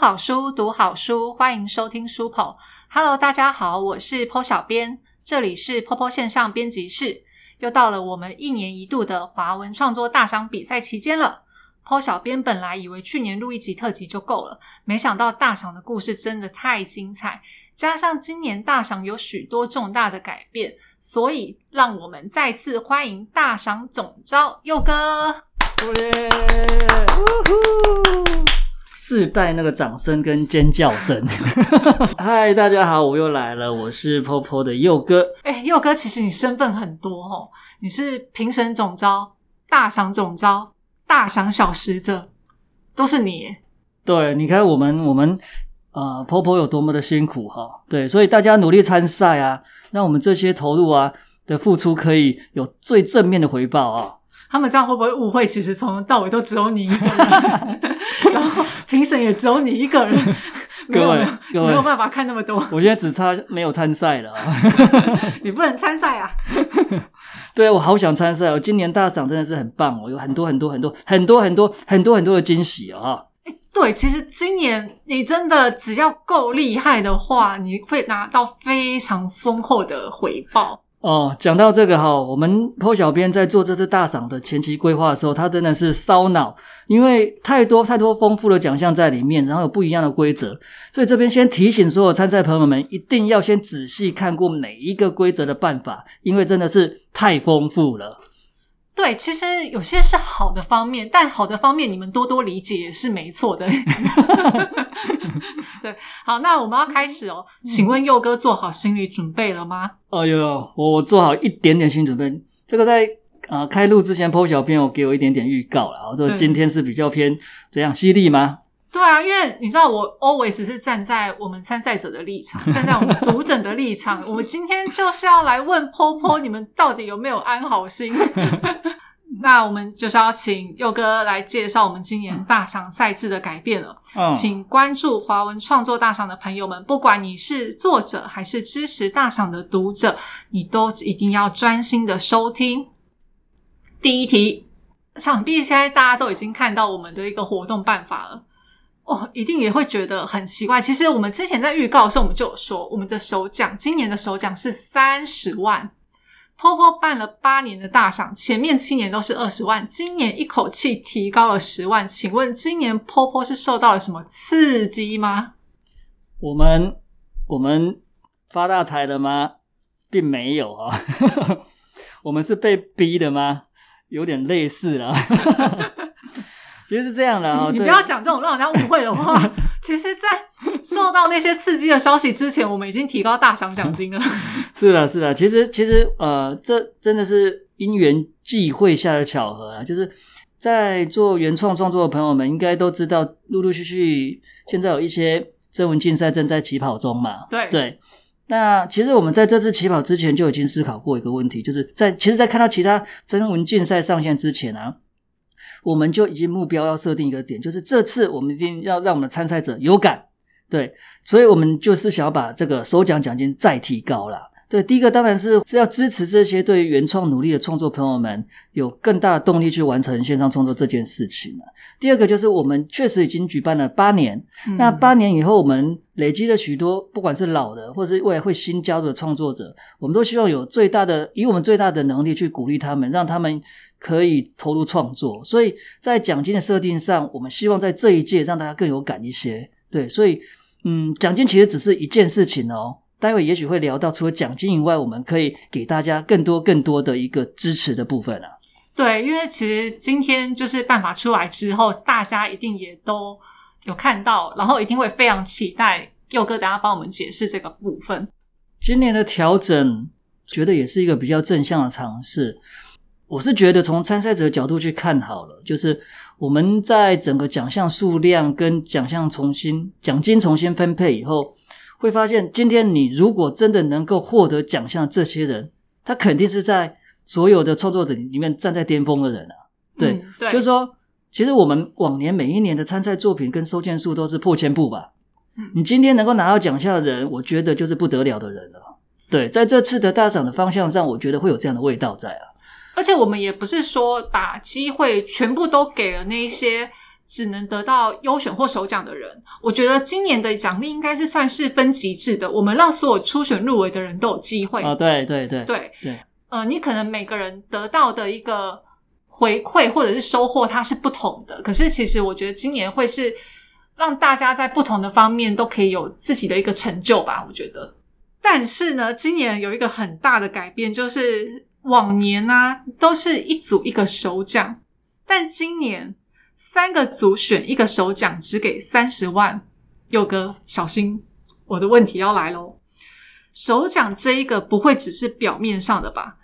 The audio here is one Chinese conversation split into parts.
好书，读好书，欢迎收听书跑。Hello，大家好，我是 Po 小编，这里是 Popo 线上编辑室。又到了我们一年一度的华文创作大赏比赛期间了。Po 小编本来以为去年录一集特辑就够了，没想到大赏的故事真的太精彩，加上今年大赏有许多重大的改变，所以让我们再次欢迎大赏总招佑哥。自带那个掌声跟尖叫声。嗨，大家好，我又来了，我是 Popo 的佑哥。哎，佑哥，其实你身份很多哦，你是评审总招、大赏总招、大赏小使者，都是你。对，你看我们我们呃，Popo 有多么的辛苦哈。对，所以大家努力参赛啊，让我们这些投入啊的付出可以有最正面的回报啊。他们这样会不会误会？其实从头到尾都只有你一个人，然后评审也只有你一个人。各位，各位没有办法看那么多。我现在只差没有参赛了。你不能参赛啊！对，我好想参赛哦！今年大赏真的是很棒哦，有很多很多很多很多很多很多很多的惊喜哦！对，其实今年你真的只要够厉害的话，你会拿到非常丰厚的回报。哦，讲到这个哈，我们坡小编在做这次大赏的前期规划的时候，他真的是烧脑，因为太多太多丰富的奖项在里面，然后有不一样的规则，所以这边先提醒所有参赛朋友们，一定要先仔细看过每一个规则的办法，因为真的是太丰富了。对，其实有些是好的方面，但好的方面你们多多理解也是没错的。对，好，那我们要开始哦。请问佑哥做好心理准备了吗？哦呦，我我做好一点点心理准备。这个在啊开录之前，PO 小编有给我一点点预告了。我说今天是比较偏怎样犀利吗？对啊，因为你知道我 always 是站在我们参赛者的立场，站在我们读者的立场。我们今天就是要来问 PO，PO，你们到底有没有安好心？那我们就是要请佑哥来介绍我们今年大赏赛制的改变了。请关注华文创作大赏的朋友们，不管你是作者还是支持大赏的读者，你都一定要专心的收听。第一题，想必现在大家都已经看到我们的一个活动办法了。哦，一定也会觉得很奇怪。其实我们之前在预告的时候，我们就有说，我们的首奖今年的首奖是三十万。坡坡办了八年的大赏，前面七年都是二十万，今年一口气提高了十万。请问今年坡坡是受到了什么刺激吗？我们我们发大财了吗？并没有啊，我们是被逼的吗？有点类似了。其实是这样的啊，你不要讲这种让人家误会的话。其实，在受到那些刺激的消息之前，我们已经提高大赏奖金了。是的，是的。其实，其实，呃，这真的是因缘际会下的巧合啊。就是在做原创创作的朋友们，应该都知道，陆陆续续现在有一些征文竞赛正在起跑中嘛。对对。那其实我们在这次起跑之前就已经思考过一个问题，就是在其实，在看到其他征文竞赛上线之前啊。我们就已经目标要设定一个点，就是这次我们一定要让我们的参赛者有感，对，所以我们就是想要把这个首奖奖金再提高了。对，第一个当然是是要支持这些对原创努力的创作朋友们有更大的动力去完成线上创作这件事情了。第二个就是我们确实已经举办了八年，那八年以后我们累积了许多，不管是老的或是未来会新加入的创作者，我们都希望有最大的以我们最大的能力去鼓励他们，让他们可以投入创作。所以在奖金的设定上，我们希望在这一届让大家更有感一些。对，所以嗯，奖金其实只是一件事情哦。待会也许会聊到，除了奖金以外，我们可以给大家更多更多的一个支持的部分啊。对，因为其实今天就是办法出来之后，大家一定也都有看到，然后一定会非常期待佑哥等下帮我们解释这个部分。今年的调整，觉得也是一个比较正向的尝试。我是觉得从参赛者角度去看好了，就是我们在整个奖项数量跟奖项重新奖金重新分配以后。会发现，今天你如果真的能够获得奖项，这些人他肯定是在所有的创作者里面站在巅峰的人啊。对，就是说，其实我们往年每一年的参赛作品跟收件数都是破千部吧。嗯，你今天能够拿到奖项的人，我觉得就是不得了的人了。对，在这次的大赏的方向上，我觉得会有这样的味道在啊。而且我们也不是说把机会全部都给了那些。只能得到优选或首奖的人。我觉得今年的奖励应该是算是分级制的，我们让所有初选入围的人都有机会。哦，对对对对对，呃，你可能每个人得到的一个回馈或者是收获，它是不同的。可是其实我觉得今年会是让大家在不同的方面都可以有自己的一个成就吧。我觉得，但是呢，今年有一个很大的改变，就是往年呢、都是一组一个首奖，但今年三个组选一个首奖，只给三十万。佑哥，小心，我的问题要来喽。首奖这一个不会只是表面上的吧？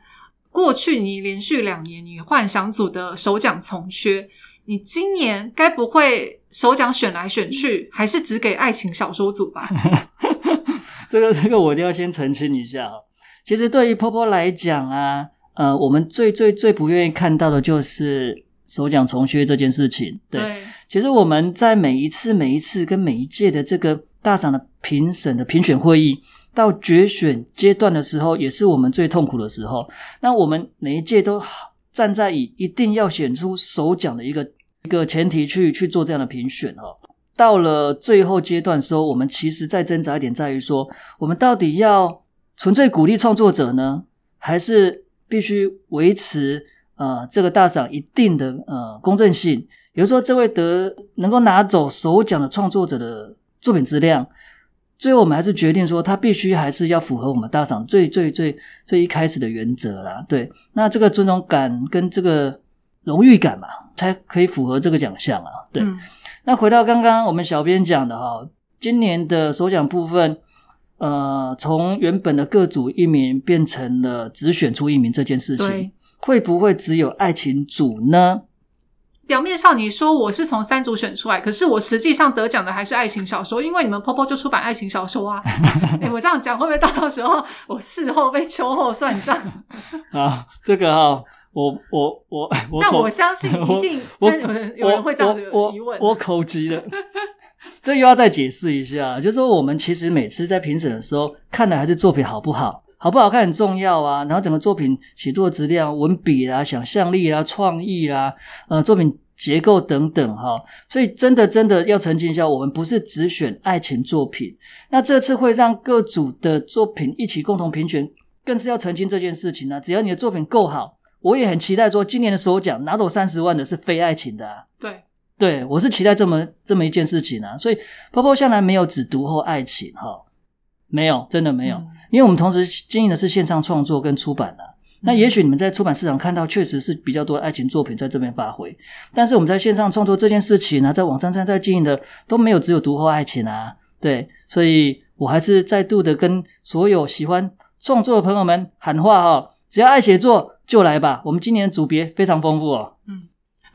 过去你连续两年你幻想组的首奖从缺，你今年该不会首奖选来选去，还是只给爱情小说组吧？这个这个我一定要先澄清一下哦。其实对于波波来讲啊，呃，我们最最最不愿意看到的就是首奖重缺这件事情。对，其实我们在每一次、每一次跟每一届的这个大赏的评审的评选会议，到决选阶段的时候，也是我们最痛苦的时候。那我们每一届都站在以一定要选出首奖的一个一个前提去去做这样的评选哦。到了最后阶段的时候，我们其实在挣扎一点在于说，我们到底要纯粹鼓励创作者呢，还是必须维持呃这个大赏一定的呃公正性？比如说，这位得能够拿走首奖的创作者的作品质量，最后我们还是决定说，他必须还是要符合我们大赏最最最最一开始的原则啦。对，那这个尊重感跟这个荣誉感嘛，才可以符合这个奖项啊。对。嗯那回到刚刚我们小编讲的哈，今年的首奖部分，呃，从原本的各组一名变成了只选出一名这件事情，会不会只有爱情组呢？表面上你说我是从三组选出来，可是我实际上得奖的还是爱情小说，因为你们 Popo 就出版爱情小说啊。哎、我这样讲会不会到到时候我事后被秋后算账？啊，这个哈，我我我但我相信 一定真有人有人会这样子我疑问。我我口急了。这又要再解释一下，就是说我们其实每次在评审的时候，看的还是作品好不好，好不好看很重要啊。然后整个作品写作质量、文笔啦、想象力啦、创意啦，呃，作品结构等等哈。所以真的真的要澄清一下，我们不是只选爱情作品。那这次会让各组的作品一起共同评选，更是要澄清这件事情呢、只要你的作品够好，我也很期待说，今年的首奖拿走三十万的是非爱情的、啊。对，对，我是期待这么这么一件事情啊，所以泡泡向来没有只读后爱情哈，没有，真的没有，嗯因为我们同时经营的是线上创作跟出版啊。那也许你们在出版市场看到确实是比较多的爱情作品在这边发挥，但是我们在线上创作这件事情呢、在网站上在经营的都没有只有读后爱情啊，对，所以我还是再度的跟所有喜欢创作的朋友们喊话哈，只要爱写作就来吧，我们今年的组别非常丰富哦。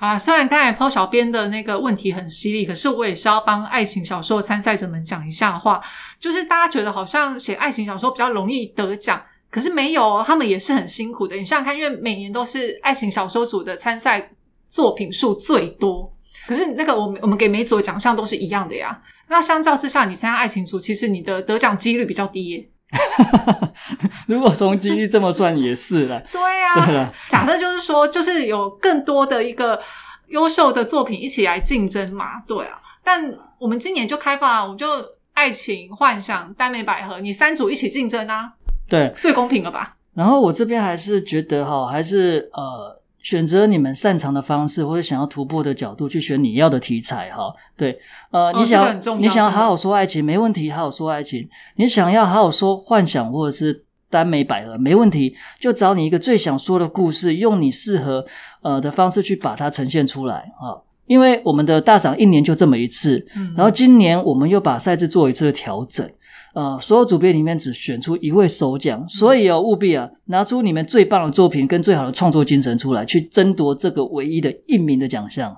啊，虽然刚才抛小编的那个问题很犀利，可是我也是要帮爱情小说参赛者们讲一下话，就是大家觉得好像写爱情小说比较容易得奖，可是没有，他们也是很辛苦的。你想想看，因为每年都是爱情小说组的参赛作品数最多，可是那个我们我们给每组的奖项都是一样的呀。那相较之下，你参加爱情组，其实你的得奖几率比较低耶。如果从几率这么算也是了，对呀、对了。假设就是说，就是有更多的一个优秀的作品一起来竞争嘛，对啊。但我们今年就开放啊，我们就爱情、幻想、耽美百合，你三组一起竞争啊，对，最公平了吧？然后我这边还是觉得哈，还是呃，选择你们擅长的方式或者想要突破的角度去选你要的题材哈。对，呃，哦你想、你想要好好说爱情，没问题，好好说爱情。你想要好好说幻想或者是耽美百合，没问题，就找你一个最想说的故事，用你适合呃的方式去把它呈现出来啊。因为我们的大赏一年就这么一次，嗯然后今年我们又把赛制做一次的调整，呃，所有主编里面只选出一位首奖，所以哦，务必啊，拿出你们最棒的作品跟最好的创作精神出来，去争夺这个唯一的一名的奖项。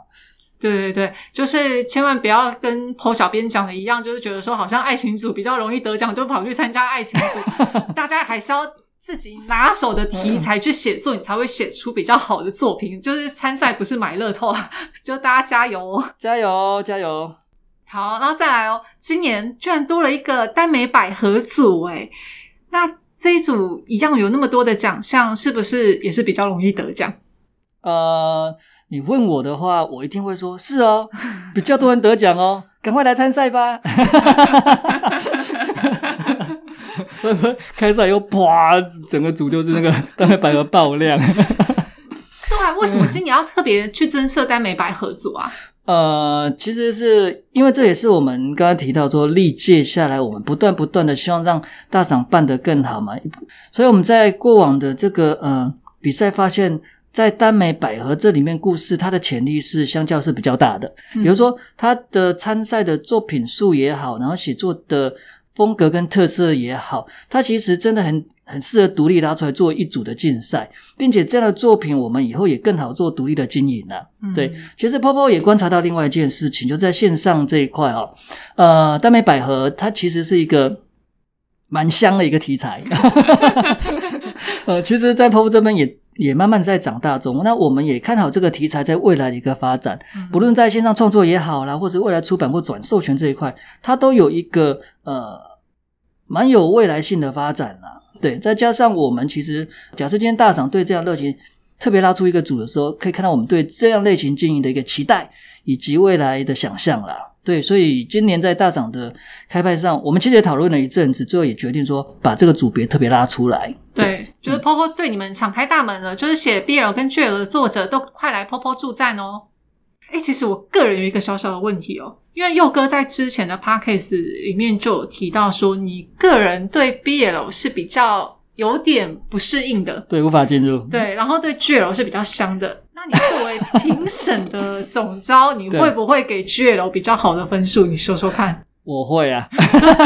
对对对，就是千万不要跟 PO 小编讲的一样，就是觉得说好像爱情组比较容易得奖，就跑去参加爱情组。大家还是要自己拿手的题材去写作，你才会写出比较好的作品。就是参赛不是买乐透啊，就大家加油哦！加油，加油！好，然后再来哦，今年居然多了一个耽美百合组，哎那这一组一样有那么多的奖项，是不是也是比较容易得奖？呃，你问我的话，我一定会说是哦，比较多人得奖哦，赶快来参赛吧。开赛以后，啪，整个组就是那个 丹美百合爆量。对啊，为什么今年要特别去增设丹美百合组啊？呃，其实是因为这也是我们刚刚提到说，历届下来，我们不断不断的希望让大赏办得更好嘛。所以我们在过往的这个呃比赛发现，在耽美百合这里面，故事它的潜力是相较是比较大的。比如说，它的参赛的作品数也好，然后写作的风格跟特色也好，它其实真的很。很适合独立拉出来做一组的竞赛，并且这样的作品我们以后也更好做独立的经营了。对，其实泡泡也观察到另外一件事情，就在线上这一块哦，呃，大美百合它其实是一个蛮香的一个题材。呃，其实，在泡泡这边也也慢慢在长大中。那我们也看好这个题材在未来的一个发展，不论在线上创作也好啦，或者未来出版或转授权这一块，它都有一个呃蛮有未来性的发展啦。对，再加上我们其实，假设今天大厂对这样类型特别拉出一个组的时候，可以看到我们对这样类型经营的一个期待以及未来的想象啦。对，所以今年在大厂的开派上，我们其实也讨论了一阵子，最后也决定说把这个组别特别拉出来。对，就是 Popo 对你们敞开大门了，就是写 BL 跟 GL 的作者都快来 Popo 助战哦。哎，其实我个人有一个小小的问题哦。因为佑哥在之前的 podcast 里面就有提到说，你个人对 BL 是比较有点不适应的，对，无法进入。对，然后对 GL 是比较香的。那你作为评审的总招，你 会不会给 GL 比较好的分数？你说说看。我会啊，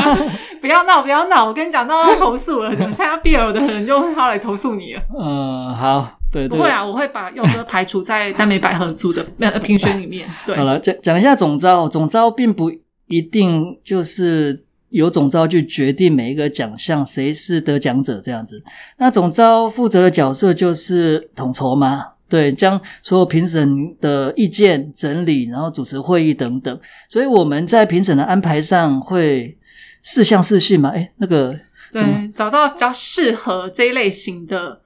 不要闹，不要闹！我跟你讲，闹要投诉了，参加 BL 的人就要来投诉你了。嗯，好。对，不会啊，我会把佑哥排除在耽美百合组的 呃评选里面。对，好了，讲讲一下总招，总招并不一定就是由总招去决定每一个奖项谁是得奖者这样子。那总招负责的角色就是统筹嘛，对，将所有评审的意见整理，然后主持会议等等。所以我们在评审的安排上会四项四性嘛，哎，那个对，找到比较适合这一类型的。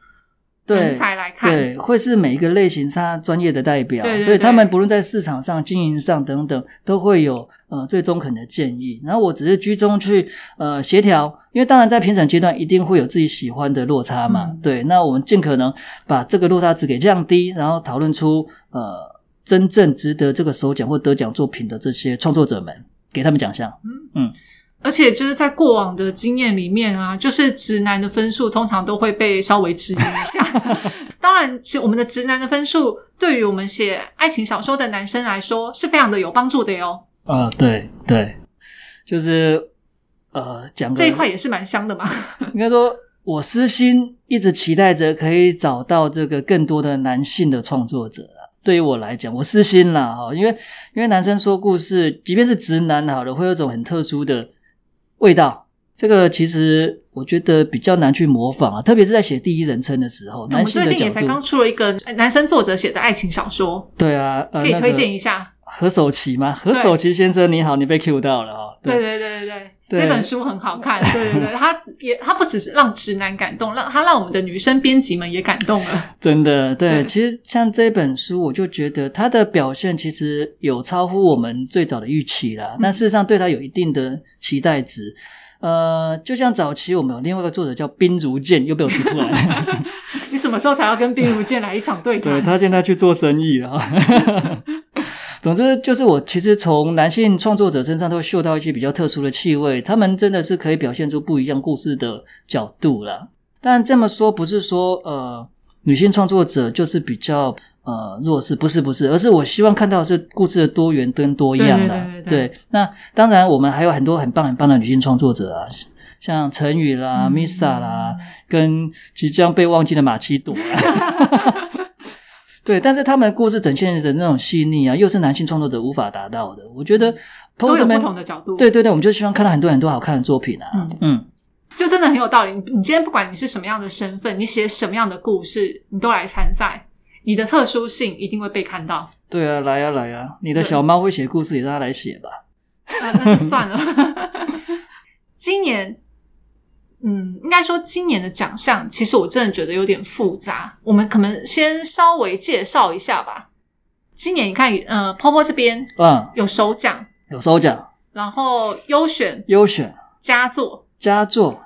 对，对，会是每一个类型他专业的代表，所以他们不论在市场上、经营上等等，都会有呃最中肯的建议。然后我只是居中去呃协调，因为当然在评审阶段一定会有自己喜欢的落差嘛。对，那我们尽可能把这个落差值给降低，然后讨论出呃真正值得这个首奖或得奖作品的这些创作者们，给他们奖项。嗯嗯。而且就是在过往的经验里面啊，就是直男的分数通常都会被稍微质疑一下。当然，其实我们的直男的分数对于我们写爱情小说的男生来说是非常的有帮助的哟。啊，对对，就是呃，讲这一块也是蛮香的嘛。应该说，我私心一直期待着可以找到这个更多的男性的创作者对于我来讲，我私心啦哈，因为因为男生说故事，即便是直男好了，会有种很特殊的。味道，这个其实我觉得比较难去模仿啊，特别是在写第一人称的时候。我们最近也才刚出了一个男生作者写的爱情小说，对啊，可以推荐一下何守奇吗？何守奇先生你好，你被 Q 到了哦。对对对对对。这本书很好看，对对对，它也他不只是让直男感动，让他让我们的女生编辑们也感动了。真的，对，其实像这本书，我就觉得它的表现其实有超乎我们最早的预期了。那事实上对它有一定的期待值。呃，就像早期我们有另外一个作者叫冰如剑，又被我提出来了。你什么时候才要跟冰如剑来一场对谈？对他现在去做生意了。总之，就是我其实从男性创作者身上都嗅到一些比较特殊的气味，他们真的是可以表现出不一样故事的角度了。但这么说不是说呃女性创作者就是比较呃弱势，不是不是，而是我希望看到是故事的多元跟多样的。对，那当然我们还有很多很棒很棒的女性创作者啊，像陈宇啦、Misa 啦，跟即将被忘记的马奇朵。对，但是他们的故事展现的那种细腻啊，又是男性创作者无法达到的。我觉得都有不同的角度。对对对，我们就希望看到很多很多好看的作品啊。嗯嗯，就真的很有道理。你你今天不管你是什么样的身份，你写什么样的故事，你都来参赛，你的特殊性一定会被看到。对啊，来啊来啊！你的小猫会写故事，也让它来写吧。啊，那就算了。今年。嗯，应该说今年的奖项，其实我真的觉得有点复杂。我们可能先稍微介绍一下吧。今年你看，呃，泡泡这边嗯，有首奖，有首奖、然后优选、优选、佳作，佳作、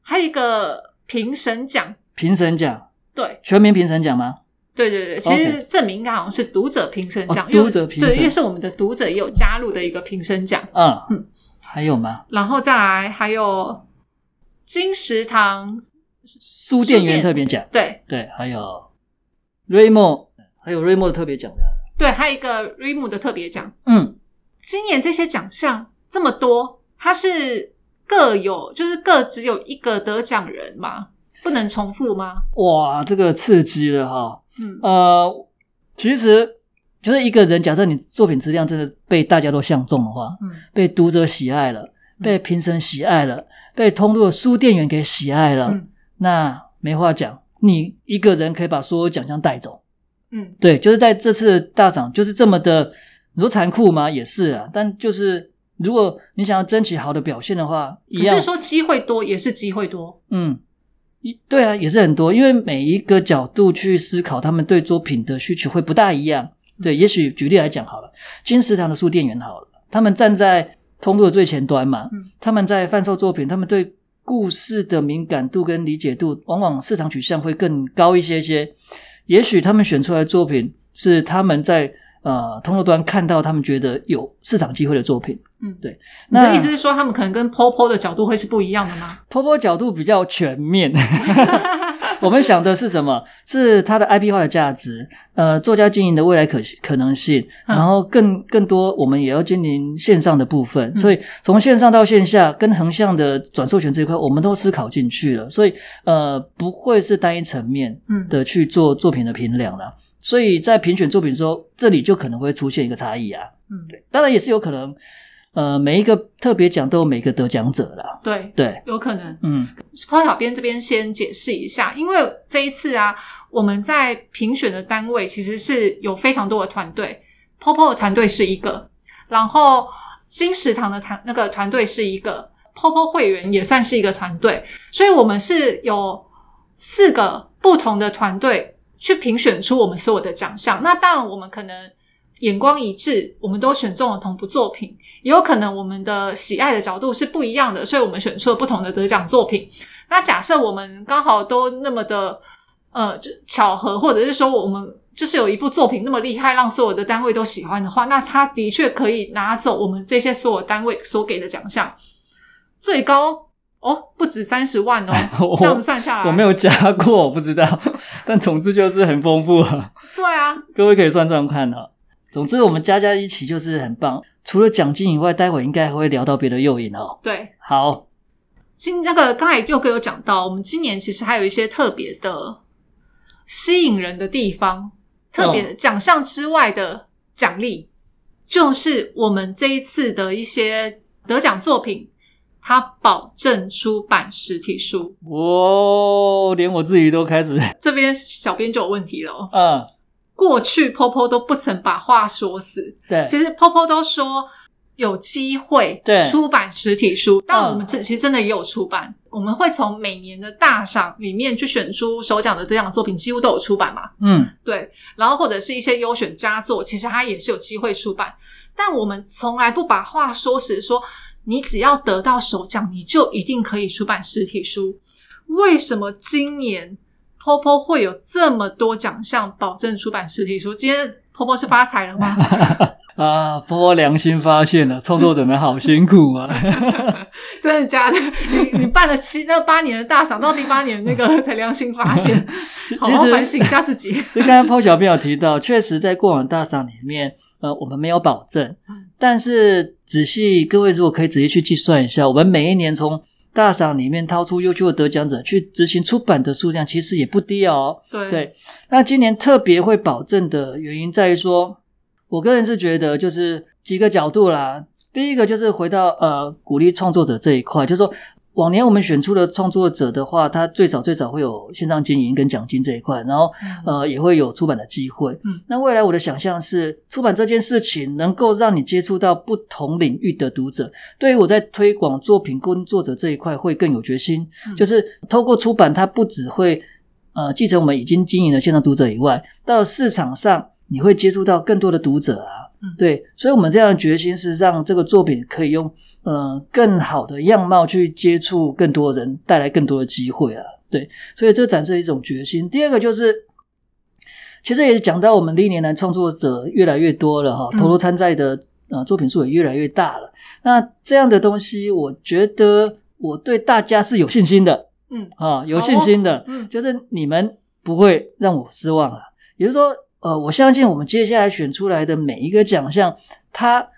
还有一个评审奖。评审奖，对全民评审奖吗？对对对，其实证明应该好像是读者评审奖，读者评审对，因为是我们的读者也有加入的一个评审奖。嗯嗯还有吗？然后再来还有金石堂，书店员特别奖，对对，还有瑞莫，还有瑞莫的特别奖的，对，还有一个 RIM 的特别奖。嗯，今年这些奖项这么多，它是各有就是各只有一个得奖人吗？不能重复吗？哇，这个刺激了哈。嗯呃，其实就是一个人，假设你作品质量真的被大家都相中的话，嗯被读者喜爱了，被评审喜爱了，被通路的书店员给喜爱了，嗯那没话讲，你一个人可以把所有奖项带走。嗯对，就是在这次大赏就是这么的，你说残酷吗？也是啊，但就是如果你想要争取好的表现的话，一样可是说机会多也是机会多。嗯，一对啊，也是很多，因为每一个角度去思考，他们对作品的需求会不大一样。对，也许举例来讲好了，金石堂的书店员好了，他们站在通路的最前端嘛，嗯他们在贩售作品，他们对故事的敏感度跟理解度，往往市场取向会更高一些些。也许他们选出来的作品是他们在呃通路端看到他们觉得有市场机会的作品。嗯，对。你的那意思是说，他们可能跟 POPO 的角度会是不一样的吗？波波角度比较全面。我们想的是什么？是它的 IP 化的价值，呃，作家经营的未来可可能性，嗯然后更更多，我们也要经营线上的部分。嗯所以从线上到线下，跟横向的转授权这一块，我们都思考进去了。所以呃，不会是单一层面嗯的去做作品的评量了。所以在评选作品的时候，这里就可能会出现一个差异啊。嗯，对，当然也是有可能，呃，每一个特别奖都有每个得奖者啦。对，对，有可能。嗯泡小编这边先解释一下，因为这一次啊，我们在评选的单位其实是有非常多的团队，POPO 的团队是一个，然后金石堂的团那个团队是一个，POPO 会员也算是一个团队，所以我们是有四个不同的团队去评选出我们所有的奖项。那当然，我们可能眼光一致，我们都选中了同部作品，也有可能我们的喜爱的角度是不一样的，所以我们选出了不同的得奖作品。那假设我们刚好都那么的呃就巧合，或者是说我们就是有一部作品那么厉害，让所有的单位都喜欢的话，那他的确可以拿走我们这些所有单位所给的奖项，最高哦不止三十万哦，这样算下来，我没有加过，我不知道，但总之就是很丰富啊，对啊，各位可以算算看啊。总之我们加加一起就是很棒，除了奖金以外，待会应该还会聊到别的诱因哦。对。好，今那个刚才佑哥有讲到，我们今年其实还有一些特别的吸引人的地方，特别奖项之外的奖励，就是我们这一次的一些得奖作品，它保证出版实体书。哦，连我自己都开始，这边小编就有问题了哦，嗯，过去 Popo 都不曾把话说死，对，其实 Popo 都说有机会对出版实体书，但嗯我们这其实真的也有出版。我们会从每年的大赏里面去选出首奖的得奖作品，几乎都有出版嘛。嗯，对，然后或者是一些优选佳作，其实它也是有机会出版。但我们从来不把话说死，说你只要得到首奖，你就一定可以出版实体书。为什么今年 Popo 会有这么多奖项保证出版实体书？今天 Popo 是发财了吗？啊，波波良心发现了，创作者们好辛苦啊。真的假的？你你办了七那八年的大赏，到第八年那个 才良心发现，其好好实反省一下自己。就刚刚抛小编有提到，确实在过往大赏里面，呃，我们没有保证嗯，但是仔细各位如果可以仔细去计算一下，我们每一年从大赏里面掏出优秀的得奖者去执行出版的数量，其实也不低哦。对对，那今年特别会保证的原因在于说，我个人是觉得就是几个角度啦。第一个就是回到呃鼓励创作者这一块，就是说往年我们选出的创作者的话，他最早最早会有线上经营跟奖金这一块，然后呃也会有出版的机会。嗯，那未来我的想象是，出版这件事情能够让你接触到不同领域的读者，对于我在推广作品工作者这一块会更有决心。嗯就是透过出版，它不只会呃继承我们已经经营的线上读者以外，到市场上你会接触到更多的读者啊。嗯对，所以我们这样的决心是让这个作品可以用呃更好的样貌去接触更多人，带来更多的机会啊。对，所以这展示一种决心。第二个就是，其实也讲到我们历年来创作者越来越多了哈，嗯投入参赛的呃作品数也越来越大了。那这样的东西，我觉得我对大家是有信心的嗯啊，有信心的。嗯就是你们不会让我失望了。也就是说，呃，我相信我们接下来选出来的每一个奖项，它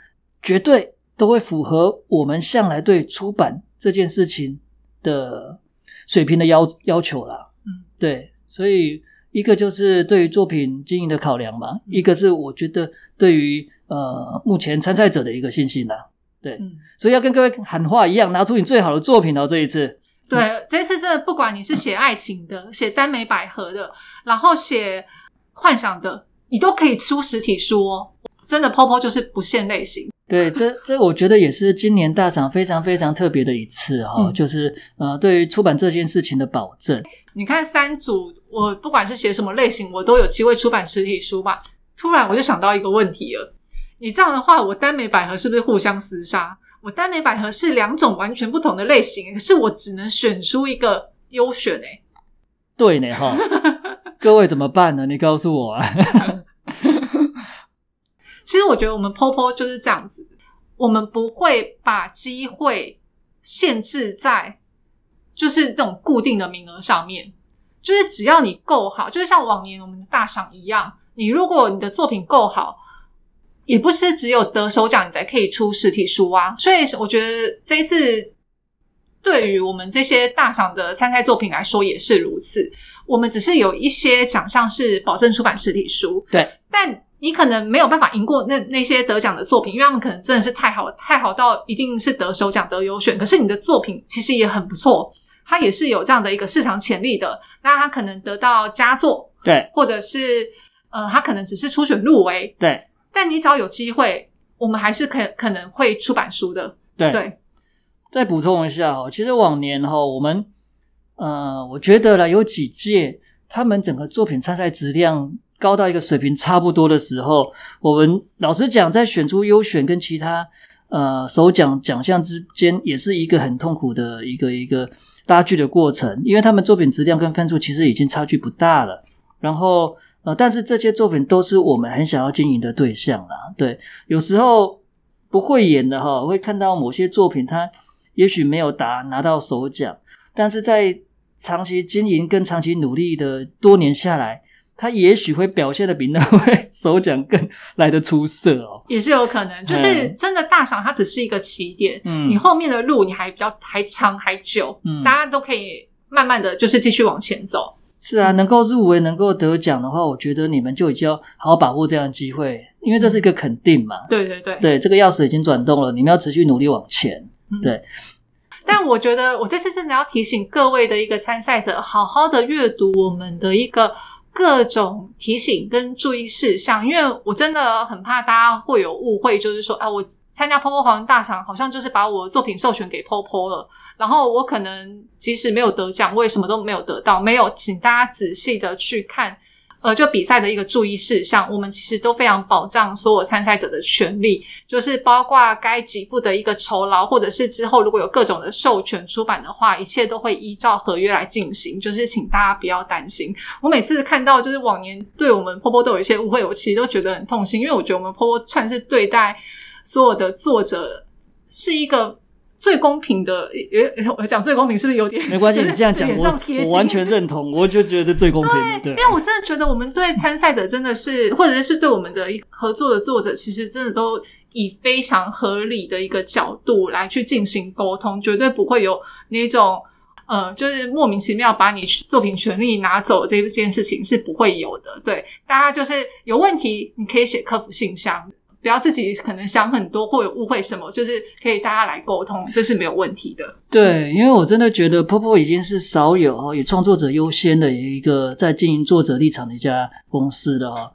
绝对都会符合我们向来对出版这件事情的水平的要要求啦。嗯，对，所以一个就是对于作品经营的考量嘛，一个是我觉得对于呃目前参赛者的一个信心啦。对，嗯。所以要跟各位喊话一样，拿出你最好的作品哦！这一次，对，这次真的不管你是写爱情的、写耽美百合的，然后写幻想的，你都可以出实体书哦。真的，POPO 就是不限类型。对，这这我觉得也是今年大赏非常非常特别的一次哈、嗯就是呃，对于出版这件事情的保证。你看三组，我不管是写什么类型，我都有机会出版实体书吧。突然我就想到一个问题了，你这样的话，我耽美百合是不是互相厮杀？我耽美百合是两种完全不同的类型，可是我只能选出一个优选诶。对呢哈，各位怎么办呢？你告诉我啊。其实我觉得我们 POPO 就是这样子，我们不会把机会限制在就是这种固定的名额上面，就是只要你够好，就是像往年我们的大赏一样，你如果你的作品够好，也不是只有得首奖你才可以出实体书啊。所以我觉得这一次对于我们这些大赏的参赛作品来说也是如此。我们只是有一些奖项是保证出版实体书，对，但你可能没有办法赢过那那些得奖的作品，因为他们可能真的是太好太好到一定是得首奖得优选。可是你的作品其实也很不错，它也是有这样的一个市场潜力的。那它可能得到佳作，对或者是呃，它可能只是初选入围，对但你只要有机会，我们还是可可能会出版书的。对对，再补充一下哈，其实往年哈，我们呃，我觉得啦，有几届他们整个作品参赛质量高到一个水平差不多的时候，我们老实讲，在选出优选跟其他呃首奖奖项之间，也是一个很痛苦的一个一个拉锯的过程，因为他们作品质量跟分数其实已经差距不大了。然后呃，但是这些作品都是我们很想要经营的对象啦。对，有时候不会演的哈，会看到某些作品，它也许没有达拿到首奖，但是在长期经营跟长期努力的多年下来，他也许会表现的比那位首奖更来的出色哦。也是有可能，就是嗯真的大赏它只是一个起点，嗯你后面的路你还比较还长还久，嗯大家都可以慢慢的就是继续往前走。是啊，能够入围、能够得奖的话，我觉得你们就已经要好好把握这样的机会，因为这是一个肯定嘛。对对对，对，这个钥匙已经转动了，你们要持续努力往前。嗯对。但我觉得，我这次真的要提醒各位的一个参赛者，好好的阅读我们的一个各种提醒跟注意事项，因为我真的很怕大家会有误会，就是说，啊，我参加 POPO 黄大赏，好像就是把我作品授权给 POPO 了，然后我可能即使没有得奖，我也什么都没有得到。没有，请大家仔细的去看。呃，就比赛的一个注意事项，我们其实都非常保障所有参赛者的权利，就是包括该给付的一个酬劳，或者是之后如果有各种的授权出版的话，一切都会依照合约来进行。就是请大家不要担心。我每次看到就是往年对我们波波都有一些误会，我其实都觉得很痛心，因为我觉得我们波波算是对待所有的作者是一个最公平的。也我讲最公平是不是有点没关系，就是你这样讲，我我完全认同，我就觉得最公平的。对，因为我真的觉得我们对参赛者真的是，或者是对我们的合作的作者，其实真的都以非常合理的一个角度来去进行沟通，绝对不会有那种呃，就是莫名其妙把你作品权利拿走这件事情是不会有的。对，大家就是有问题，你可以写客服信箱。不要自己可能想很多或有误会什么，就是可以大家来沟通，这是没有问题的。对，因为我真的觉得 Popo 已经是少有以创作者优先的一个在经营作者立场的一家公司了哈。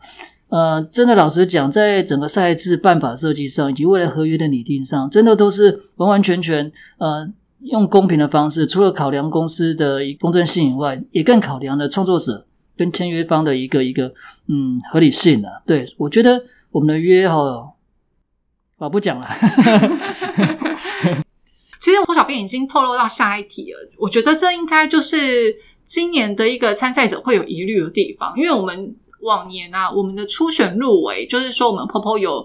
呃，真的老实讲，在整个赛制办法设计上，以及未来合约的拟定上，真的都是完完全全呃用公平的方式，除了考量公司的公正性以外，也更考量了创作者跟签约方的一个一个嗯合理性啊。对我觉得我们的约哈，我不讲了。其实胡小编已经透露到下一题了，我觉得这应该就是今年的一个参赛者会有疑虑的地方，因为我们往年啊，我们的初选入围，就是说我们 POPO 有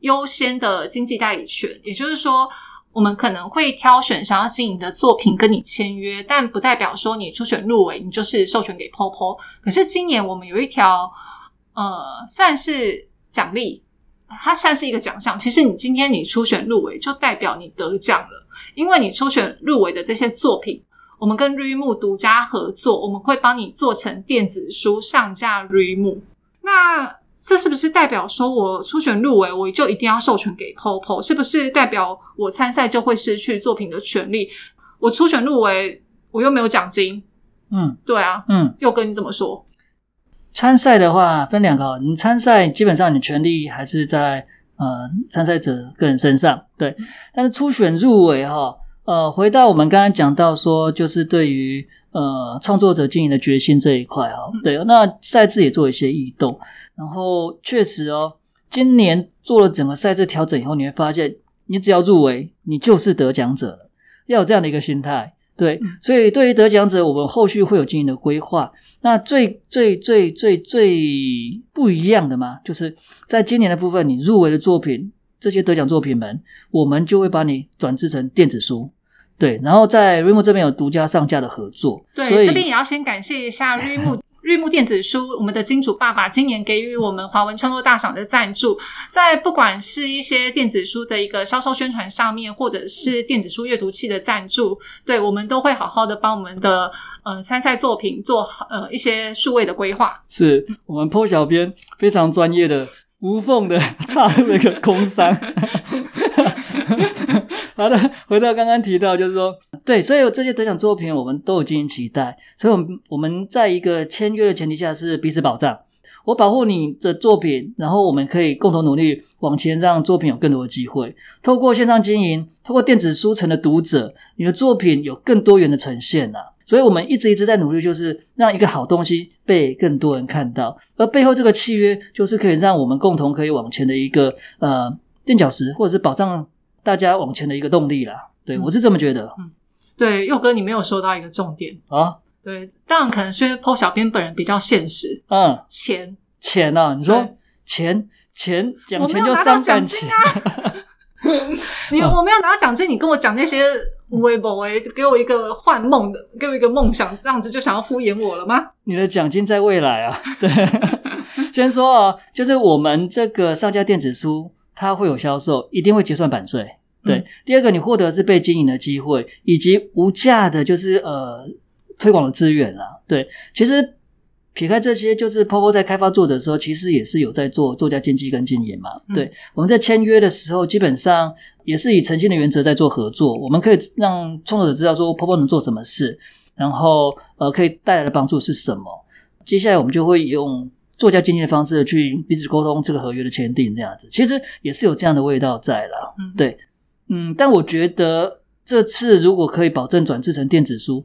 优先的经济代理权，也就是说，我们可能会挑选想要经营的作品跟你签约，但不代表说你初选入围，你就是授权给 POPO。可是今年我们有一条，呃，算是奖励，它算是一个奖项。其实你今天你初选入围，就代表你得奖了。因为你初选入围的这些作品，我们跟 Reimu 独家合作，我们会帮你做成电子书上架 Reimu。那这是不是代表说我初选入围，我就一定要授权给 POPO？是不是代表我参赛就会失去作品的权利？我初选入围，我又没有奖金。嗯，对啊，嗯，佑哥你怎么说？参赛的话分两个，你参赛基本上你权利还是在。呃，参赛者个人身上对，但是初选入围哈，呃，回到我们刚刚讲到说，就是对于呃创作者经营的决心这一块哈，对，那赛制也做一些异动，然后确实哦，今年做了整个赛制调整以后，你会发现，你只要入围，你就是得奖者了，要有这样的一个心态。对，所以对于得奖者，我们后续会有经营的规划。那最最最最最不一样的嘛，就是在今年的部分，你入围的作品，这些得奖作品们，我们就会把你转制成电子书。对，然后在 Reimu 这边有独家上架的合作。对，这边也要先感谢一下 Reimu。绿幕电子书，我们的金主爸爸今年给予我们华文创作大赏的赞助，在不管是一些电子书的一个销售宣传上面，或者是电子书阅读器的赞助，对我们都会好好的帮我们的嗯参赛作品做呃一些数位的规划。是我们 PO 小编非常专业的。无缝的 插入一个空山。好的，回到刚刚提到，就是说，对，所以这些得奖作品我们都有经营期待，所以，我们我们在一个签约的前提下是彼此保障，我保护你的作品，然后我们可以共同努力往前，让作品有更多的机会。透过线上经营，透过电子书城的读者，你的作品有更多元的呈现啊。所以我们一直一直在努力，就是让一个好东西被更多人看到，而背后这个契约就是可以让我们共同可以往前的一个呃垫脚石，或者是保障大家往前的一个动力啦。对我是这么觉得。嗯，对，佑哥，你没有说到一个重点啊。对，当然可能是因为 PO 小编本人比较现实。嗯，钱钱啊，你说钱钱讲钱就伤感情啊。你我没有拿到奖金，你跟我讲那些微博，哎，给我一个幻梦的，给我一个梦想，这样子就想要敷衍我了吗？你的奖金在未来啊。对，先说啊，就是我们这个上架电子书，它会有销售，一定会结算版税。对，第二个，你获得是被经营的机会，以及无价的，就是呃推广的资源啦。对，其实。撇开这些，就是 POPO 在开发作的时候，其实也是有在做作家经济跟经营嘛。对，我们在签约的时候，基本上也是以诚信的原则在做合作。我们可以让创作者知道说 POPO 能做什么事，然后呃，可以带来的帮助是什么。接下来我们就会用作家经济的方式去彼此沟通这个合约的签订，这样子。其实也是有这样的味道在啦。嗯，对，嗯，但我觉得这次如果可以保证转制成电子书。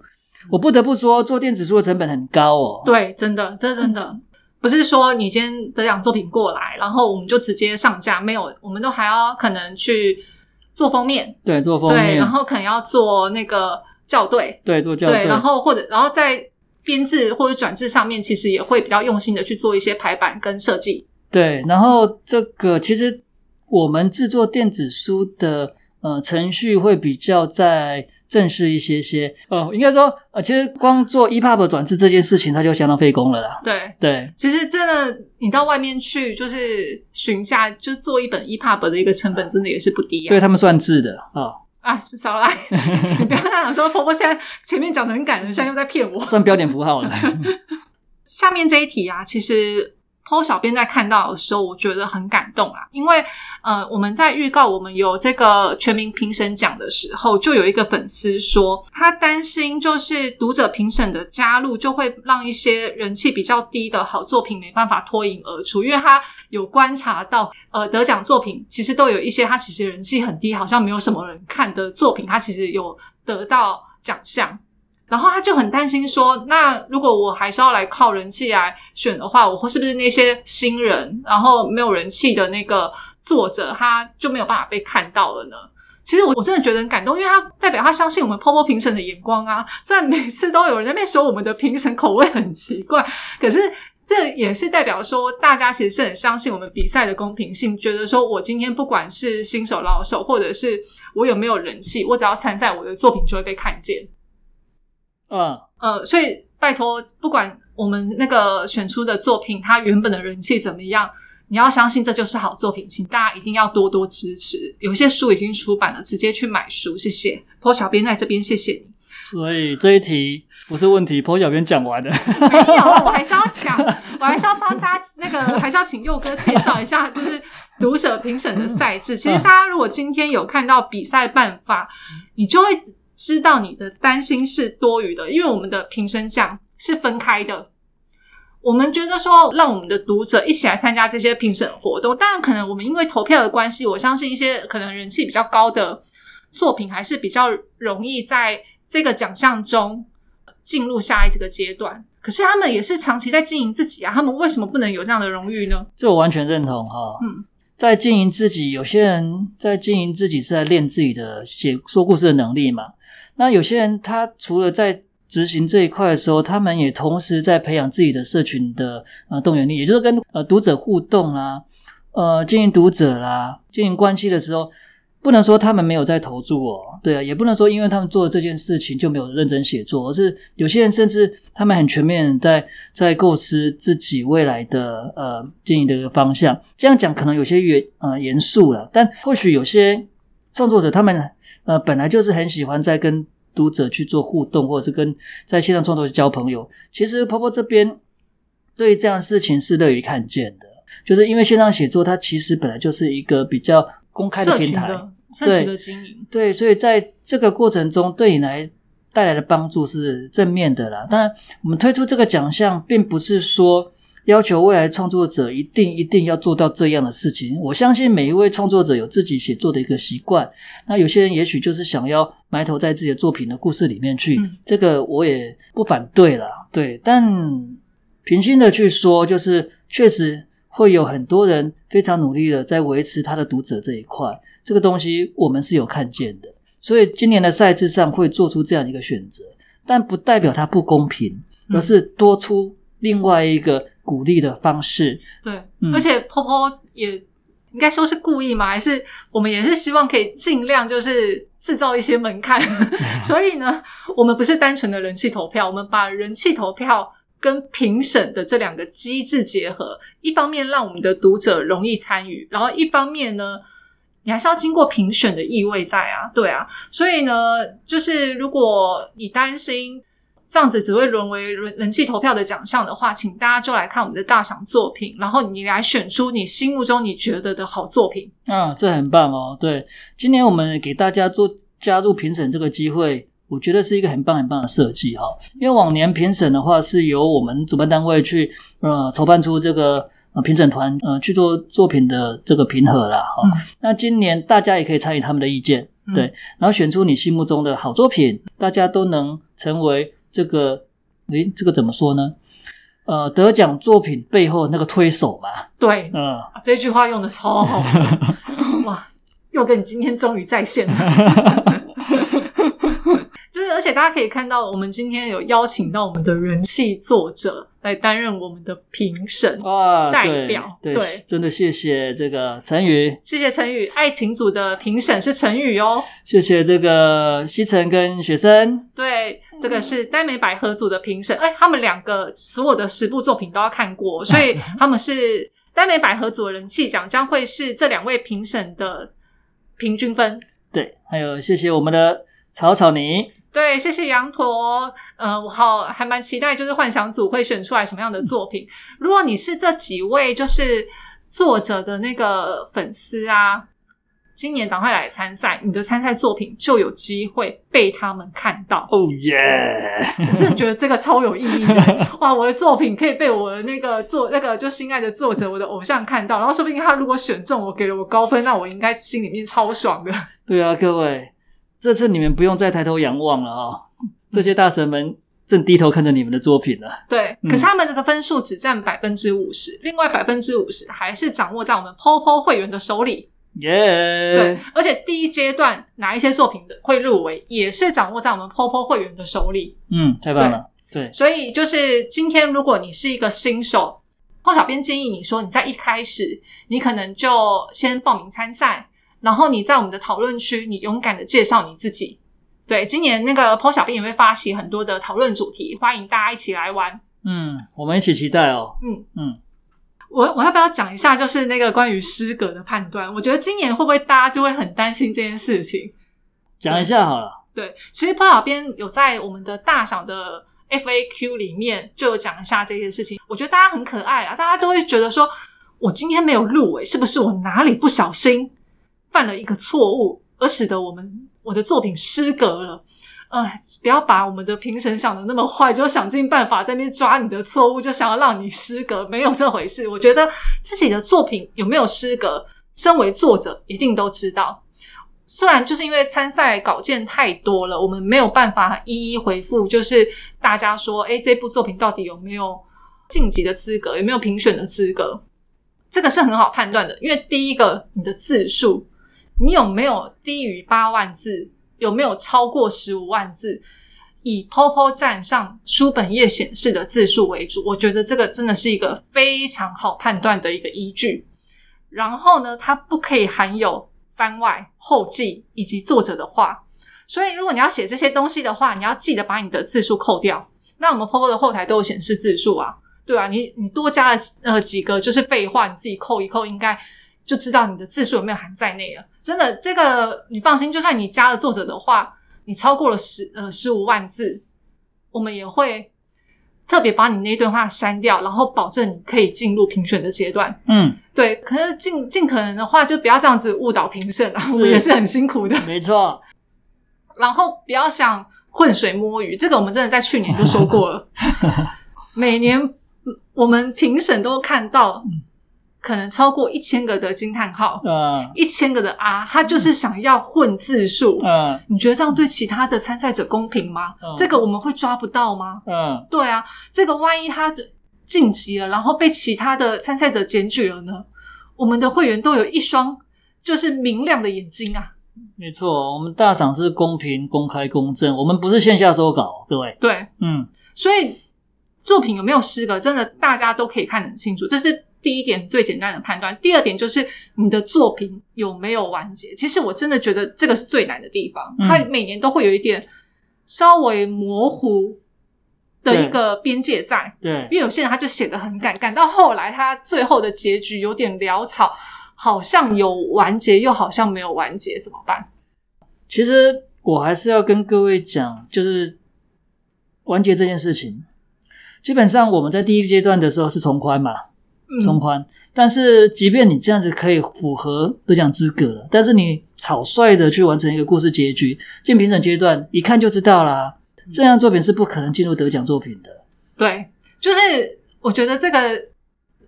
我不得不说，做电子书的成本很高哦。对，真的，这真的。不是说你今天得奖作品过来，然后我们就直接上架，没有，我们都还要可能去做封面，对，做封面，然后可能要做那个校对，对，做校对，然后或者然后在编制或者转制上面，其实也会比较用心的去做一些排版跟设计。对，然后这个其实我们制作电子书的呃程序会比较在。正式一些些哦，应该说，呃，其实光做 EPUB 转制这件事情，它就相当费工了啦。对对，其实真的，你到外面去就是询价，就做一本 EPUB 的一个成本，真的也是不低啊。对他们算制的哦。啊，少来，你不要那样说，婆婆现在前面讲的很感人，现在又在骗我。算标点符号了。下面这一题啊，其实。PO 小编在看到的时候，我觉得很感动啊，因为呃，我们在预告我们有这个全民评审奖的时候，就有一个粉丝说，他担心就是读者评审的加入，就会让一些人气比较低的好作品没办法脱颖而出，因为他有观察到，呃，得奖作品其实都有一些他其实人气很低，好像没有什么人看的作品，他其实有得到奖项。然后他就很担心说，那如果我还是要来靠人气来选的话，我会是不是那些新人，然后没有人气的那个作者，他就没有办法被看到了呢？其实我我真的觉得很感动，因为他代表他相信我们 POPO 评审的眼光啊。虽然每次都有人在那边说我们的评审口味很奇怪，可是这也是代表说大家其实是很相信我们比赛的公平性，觉得说我今天不管是新手老手，或者是我有没有人气，我只要参赛，我的作品就会被看见。嗯，呃，所以拜托，不管我们那个选出的作品，它原本的人气怎么样。你要相信这就是好作品，请大家一定要多多支持。有些书已经出版了，直接去买书，谢谢。坡小编在这边，谢谢你。所以这一题不是问题，坡小编讲完了。没有，我还是要讲，我还是要帮大家那个，还是要请佑哥介绍一下，就是读者评审的赛制。其实大家如果今天有看到比赛办法，你就会知道你的担心是多余的，因为我们的评审奖是分开的。我们觉得说，让我们的读者一起来参加这些评审活动。当然，可能我们因为投票的关系，我相信一些可能人气比较高的作品，还是比较容易在这个奖项中进入下一个阶段。可是他们也是长期在经营自己啊，他们为什么不能有这样的荣誉呢？这我完全认同哈。嗯，在经营自己，有些人在经营自己是在练自己的写说故事的能力嘛。那有些人他除了在执行这一块的时候，他们也同时在培养自己的社群的呃动员力，也就是跟呃读者互动啦，呃经营读者啦，经营关系的时候，不能说他们没有在投注哦，对啊，也不能说因为他们做这件事情就没有认真写作，而是有些人甚至他们很全面在在构思自己未来的呃经营的一个方向。这样讲可能有些严呃严肃了，但或许有些创作者他们呃本来就是很喜欢在跟。读者去做互动，或者是跟在线上创作去交朋友，其实婆婆这边对这样的事情是乐于看见的，就是因为线上写作它其实本来就是一个比较公开的平台，对的经营，对，所以在这个过程中对你来带来的帮助是正面的啦。当然，我们推出这个奖项，并不是说。要求未来创作者一定一定要做到这样的事情。我相信每一位创作者有自己写作的一个习惯。那有些人也许就是想要埋头在自己的作品的故事里面去，这个我也不反对了。对，但平心的去说，就是确实会有很多人非常努力的在维持他的读者这一块。这个东西我们是有看见的。所以今年的赛制上会做出这样一个选择，但不代表它不公平，而是多出另外一个。鼓励的方式，对，而且婆婆也应该说是故意嘛，还是我们也是希望可以尽量就是制造一些门槛，所以呢，我们不是单纯的人气投票，我们把人气投票跟评审的这两个机制结合，一方面让我们的读者容易参与，然后一方面呢，你还是要经过评选的意味在啊，对啊，所以呢，就是如果你担心。这样子只会沦为人人气投票的奖项的话，请大家就来看我们的大赏作品，然后你来选出你心目中你觉得的好作品。啊，这很棒哦！对，今年我们给大家做加入评审这个机会，我觉得是一个很棒很棒的设计哈。因为往年评审的话是由我们主办单位去呃筹办出这个呃评审团呃去做作品的这个评核了哈。那今年大家也可以参与他们的意见，对，然后选出你心目中的好作品，大家都能成为。这个，诶，这个怎么说呢？呃，得奖作品背后那个推手嘛，对，嗯，这句话用的超好，哇，又跟你今天终于在线了，就是而且大家可以看到，我们今天有邀请到我们的人气作者。来担任我们的评审代表，对，真的谢谢这个陈宇，谢谢陈宇，爱情组的评审是陈宇哦，谢谢这个西城跟雪生，对，这个是耽美百合组的评审，哎，他们两个所有的十部作品都要看过，所以 他们是耽美百合组的人气奖将会是这两位评审的平均分，对，还有谢谢我们的草草泥。对，谢谢羊驼。呃，我好还蛮期待，就是幻想组会选出来什么样的作品。如果你是这几位就是作者的那个粉丝啊，今年赶快来参赛，你的参赛作品就有机会被他们看到。哦耶！我真的觉得这个超有意义的。哇，我的作品可以被我的那个作那个就心爱的作者，我的偶像看到，然后说不定他如果选中，我给了我高分，那我应该心里面超爽的。对啊，各位。这次你们不用再抬头仰望了啊、这些大神们正低头看着你们的作品了。对，嗯可是他们的分数只占百分之五十，另外百分之五十还是掌握在我们 POPO 会员的手里。耶、对，而且第一阶段哪一些作品的会入围，也是掌握在我们 POPO 会员的手里。嗯，太棒了。对，所以就是今天，如果你是一个新手，泡小编建议你说，你在一开始，你可能就先报名参赛，然后你在我们的讨论区，你勇敢的介绍你自己。对，今年那个 PO 小编也会发起很多的讨论主题，欢迎大家一起来玩。嗯，我们一起期待哦。嗯嗯，我我要不要讲一下，就是那个关于失格的判断？我觉得今年会不会大家就会很担心这件事情？讲一下好了。对，其实 PO 小编有在我们的大小的 FAQ 里面就有讲一下这件事情。我觉得大家很可爱啊，大家都会觉得说，我今天没有入围，是不是我哪里不小心犯了一个错误，而使得我们我的作品失格了？哎，不要把我们的评审想的那么坏，就想尽办法在那边抓你的错误，就想要让你失格，没有这回事。我觉得自己的作品有没有失格，身为作者一定都知道。虽然就是因为参赛稿件太多了，我们没有办法一一回复，就是大家说，诶，这部作品到底有没有晋级的资格，有没有评选的资格？这个是很好判断的，因为第一个，你的字数，你有没有低于八万字，有没有超过十五万字？以 POPO 站上书本页显示的字数为主，我觉得这个真的是一个非常好判断的一个依据。然后呢，它不可以含有番外、后记以及作者的话。所以，如果你要写这些东西的话，你要记得把你的字数扣掉。那我们 POPO 的后台都有显示字数啊，对啊，你你多加了呃几个就是废话，你自己扣一扣，应该就知道你的字数有没有含在内了。真的，这个你放心，就算你加了作者的话，你超过了十呃十五万字，我们也会特别把你那段话删掉，然后保证你可以进入评选的阶段。嗯，对，可是尽尽可能的话，就不要这样子误导评审啊，我们也是很辛苦的。没错。然后不要想浑水摸鱼，这个我们真的在去年就说过了。每年嗯我们评审都看到，可能超过一千个的惊叹号，嗯一千个的啊，他就是想要混字数。嗯你觉得这样对其他的参赛者公平吗？嗯这个我们会抓不到吗？嗯，对啊，这个万一他晋级了，然后被其他的参赛者检举了呢？我们的会员都有一双就是明亮的眼睛啊。没错。我们大赏是公平、公开、公正，我们不是线下收稿，各位。对，嗯所以作品有没有失格，真的大家都可以看得很清楚，这是第一点最简单的判断。第二点就是你的作品有没有完结。其实我真的觉得这个是最难的地方，嗯它每年都会有一点稍微模糊的一个边界在。对因为有些人他就写的很赶，赶到后来他最后的结局有点潦草，好像有完结，又好像没有完结，怎么办？其实我还是要跟各位讲，就是完结这件事情。基本上我们在第一阶段的时候是从宽嘛，从嗯，宽。但是即便你这样子可以符合得奖资格了，但是你草率的去完成一个故事结局，进评审阶段一看就知道啦，这样作品是不可能进入得奖作品的。对，就是我觉得这个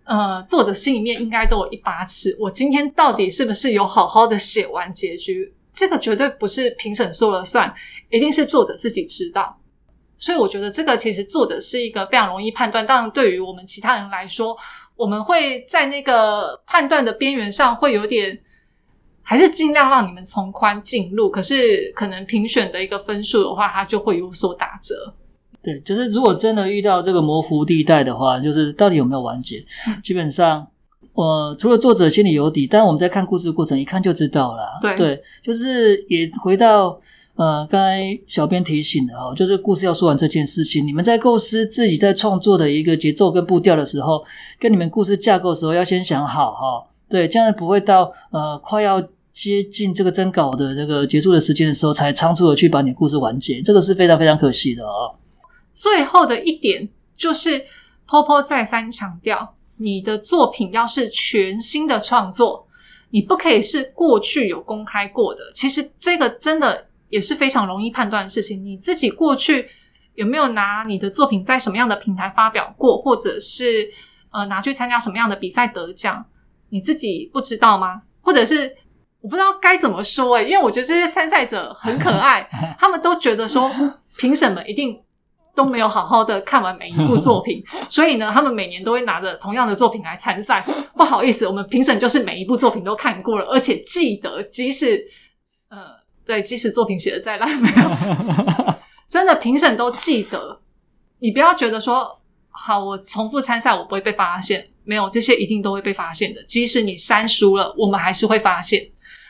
呃，作者心里面应该都有一把尺，我今天到底是不是有好好的写完结局？这个绝对不是评审说了算，一定是作者自己知道。所以我觉得这个其实作者是一个非常容易判断，当然对于我们其他人来说，我们会在那个判断的边缘上会有点，还是尽量让你们从宽进入。可是可能评选的一个分数的话，它就会有所打折。对，就是如果真的遇到这个模糊地带的话，就是到底有没有完结？嗯基本上，呃，除了作者心里有底，但我们在看故事的过程，一看就知道了。对就是也回到呃，刚才小编提醒的哦，就是故事要说完这件事情，你们在构思自己在创作的一个节奏跟步调的时候，跟你们故事架构的时候，要先想好哈、对，这样不会到呃快要。接近这个征稿的这个结束的时间的时候，才仓促的去把你故事完结，这个是非常非常可惜的哦。最后的一点就是，Popo 再三强调，你的作品要是全新的创作，你不可以是过去有公开过的。其实这个真的也是非常容易判断的事情。你自己过去有没有拿你的作品在什么样的平台发表过，或者是呃拿去参加什么样的比赛得奖，你自己不知道吗？或者是我不知道该怎么说哎、因为我觉得这些参赛者 很可爱，他们都觉得说评审们一定都没有好好的看完每一部作品，所以呢，他们每年都会拿着同样的作品来参赛。不好意思，我们评审就是每一部作品都看过了，而且记得，即使，对，即使作品写的再烂，没有，真的评审都记得。你不要觉得说，好，我重复参赛，我不会被发现。没有，这些一定都会被发现的。即使你删书了，我们还是会发现。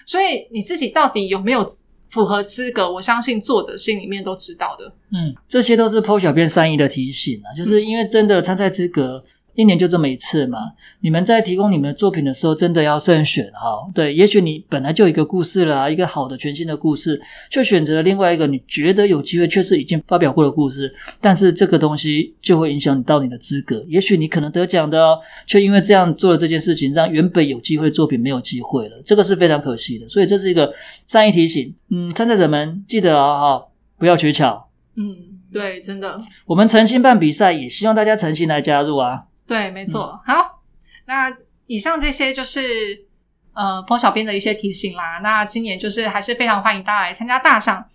所以你自己到底有没有符合资格？我相信作者心里面都知道的。嗯，这些都是 PO 小编善意的提醒啊，就是因为真的参赛资格一年就这么一次嘛，你们在提供你们的作品的时候，真的要慎选哈。对，也许你本来就有一个故事了、啊，一个好的全新的故事，却选择了另外一个你觉得有机会却是已经发表过的故事，但是这个东西就会影响你到你的资格。也许你可能得奖的哦，却因为这样做了这件事情，让原本有机会作品没有机会了，这个是非常可惜的。所以这是一个善意提醒，嗯，参赛者们记得哦，哈，不要取巧。嗯，对，真的，我们诚心办比赛，也希望大家诚心来加入啊。对，没错。好，那以上这些就是呃 PO 小编的一些提醒啦。那今年就是还是非常欢迎大家来参加大赏。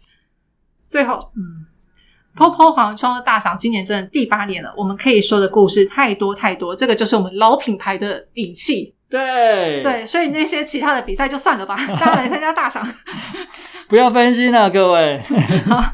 最后，嗯。PO PO 黄冲的大赏，今年真的第八年了。我们可以说的故事太多太多，这个就是我们老品牌的底气。对对，所以那些其他的比赛就算了吧，大家来参加大赏。不要分心啊，各位。好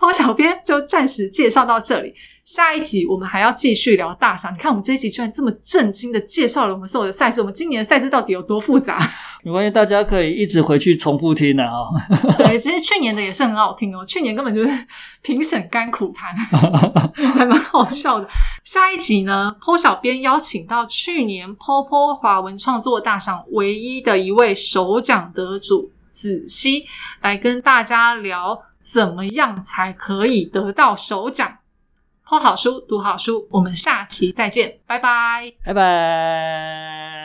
，PO 小编就暂时介绍到这里。下一集我们还要继续聊大赏。你看，我们这一集居然这么震惊的介绍了我们所有的赛事，我们今年的赛事到底有多复杂？没关系，大家可以一直回去重复听的啊。对，其实去年的也是很好听哦，去年根本就是评审甘苦谈，还蛮好笑的。下一集呢，PO 小编邀请到去年 PO PO 华文创作大赏唯一的一位首奖得主子熙，来跟大家聊怎么样才可以得到首奖。剖好书，读好书，我们下期再见，拜拜，拜拜。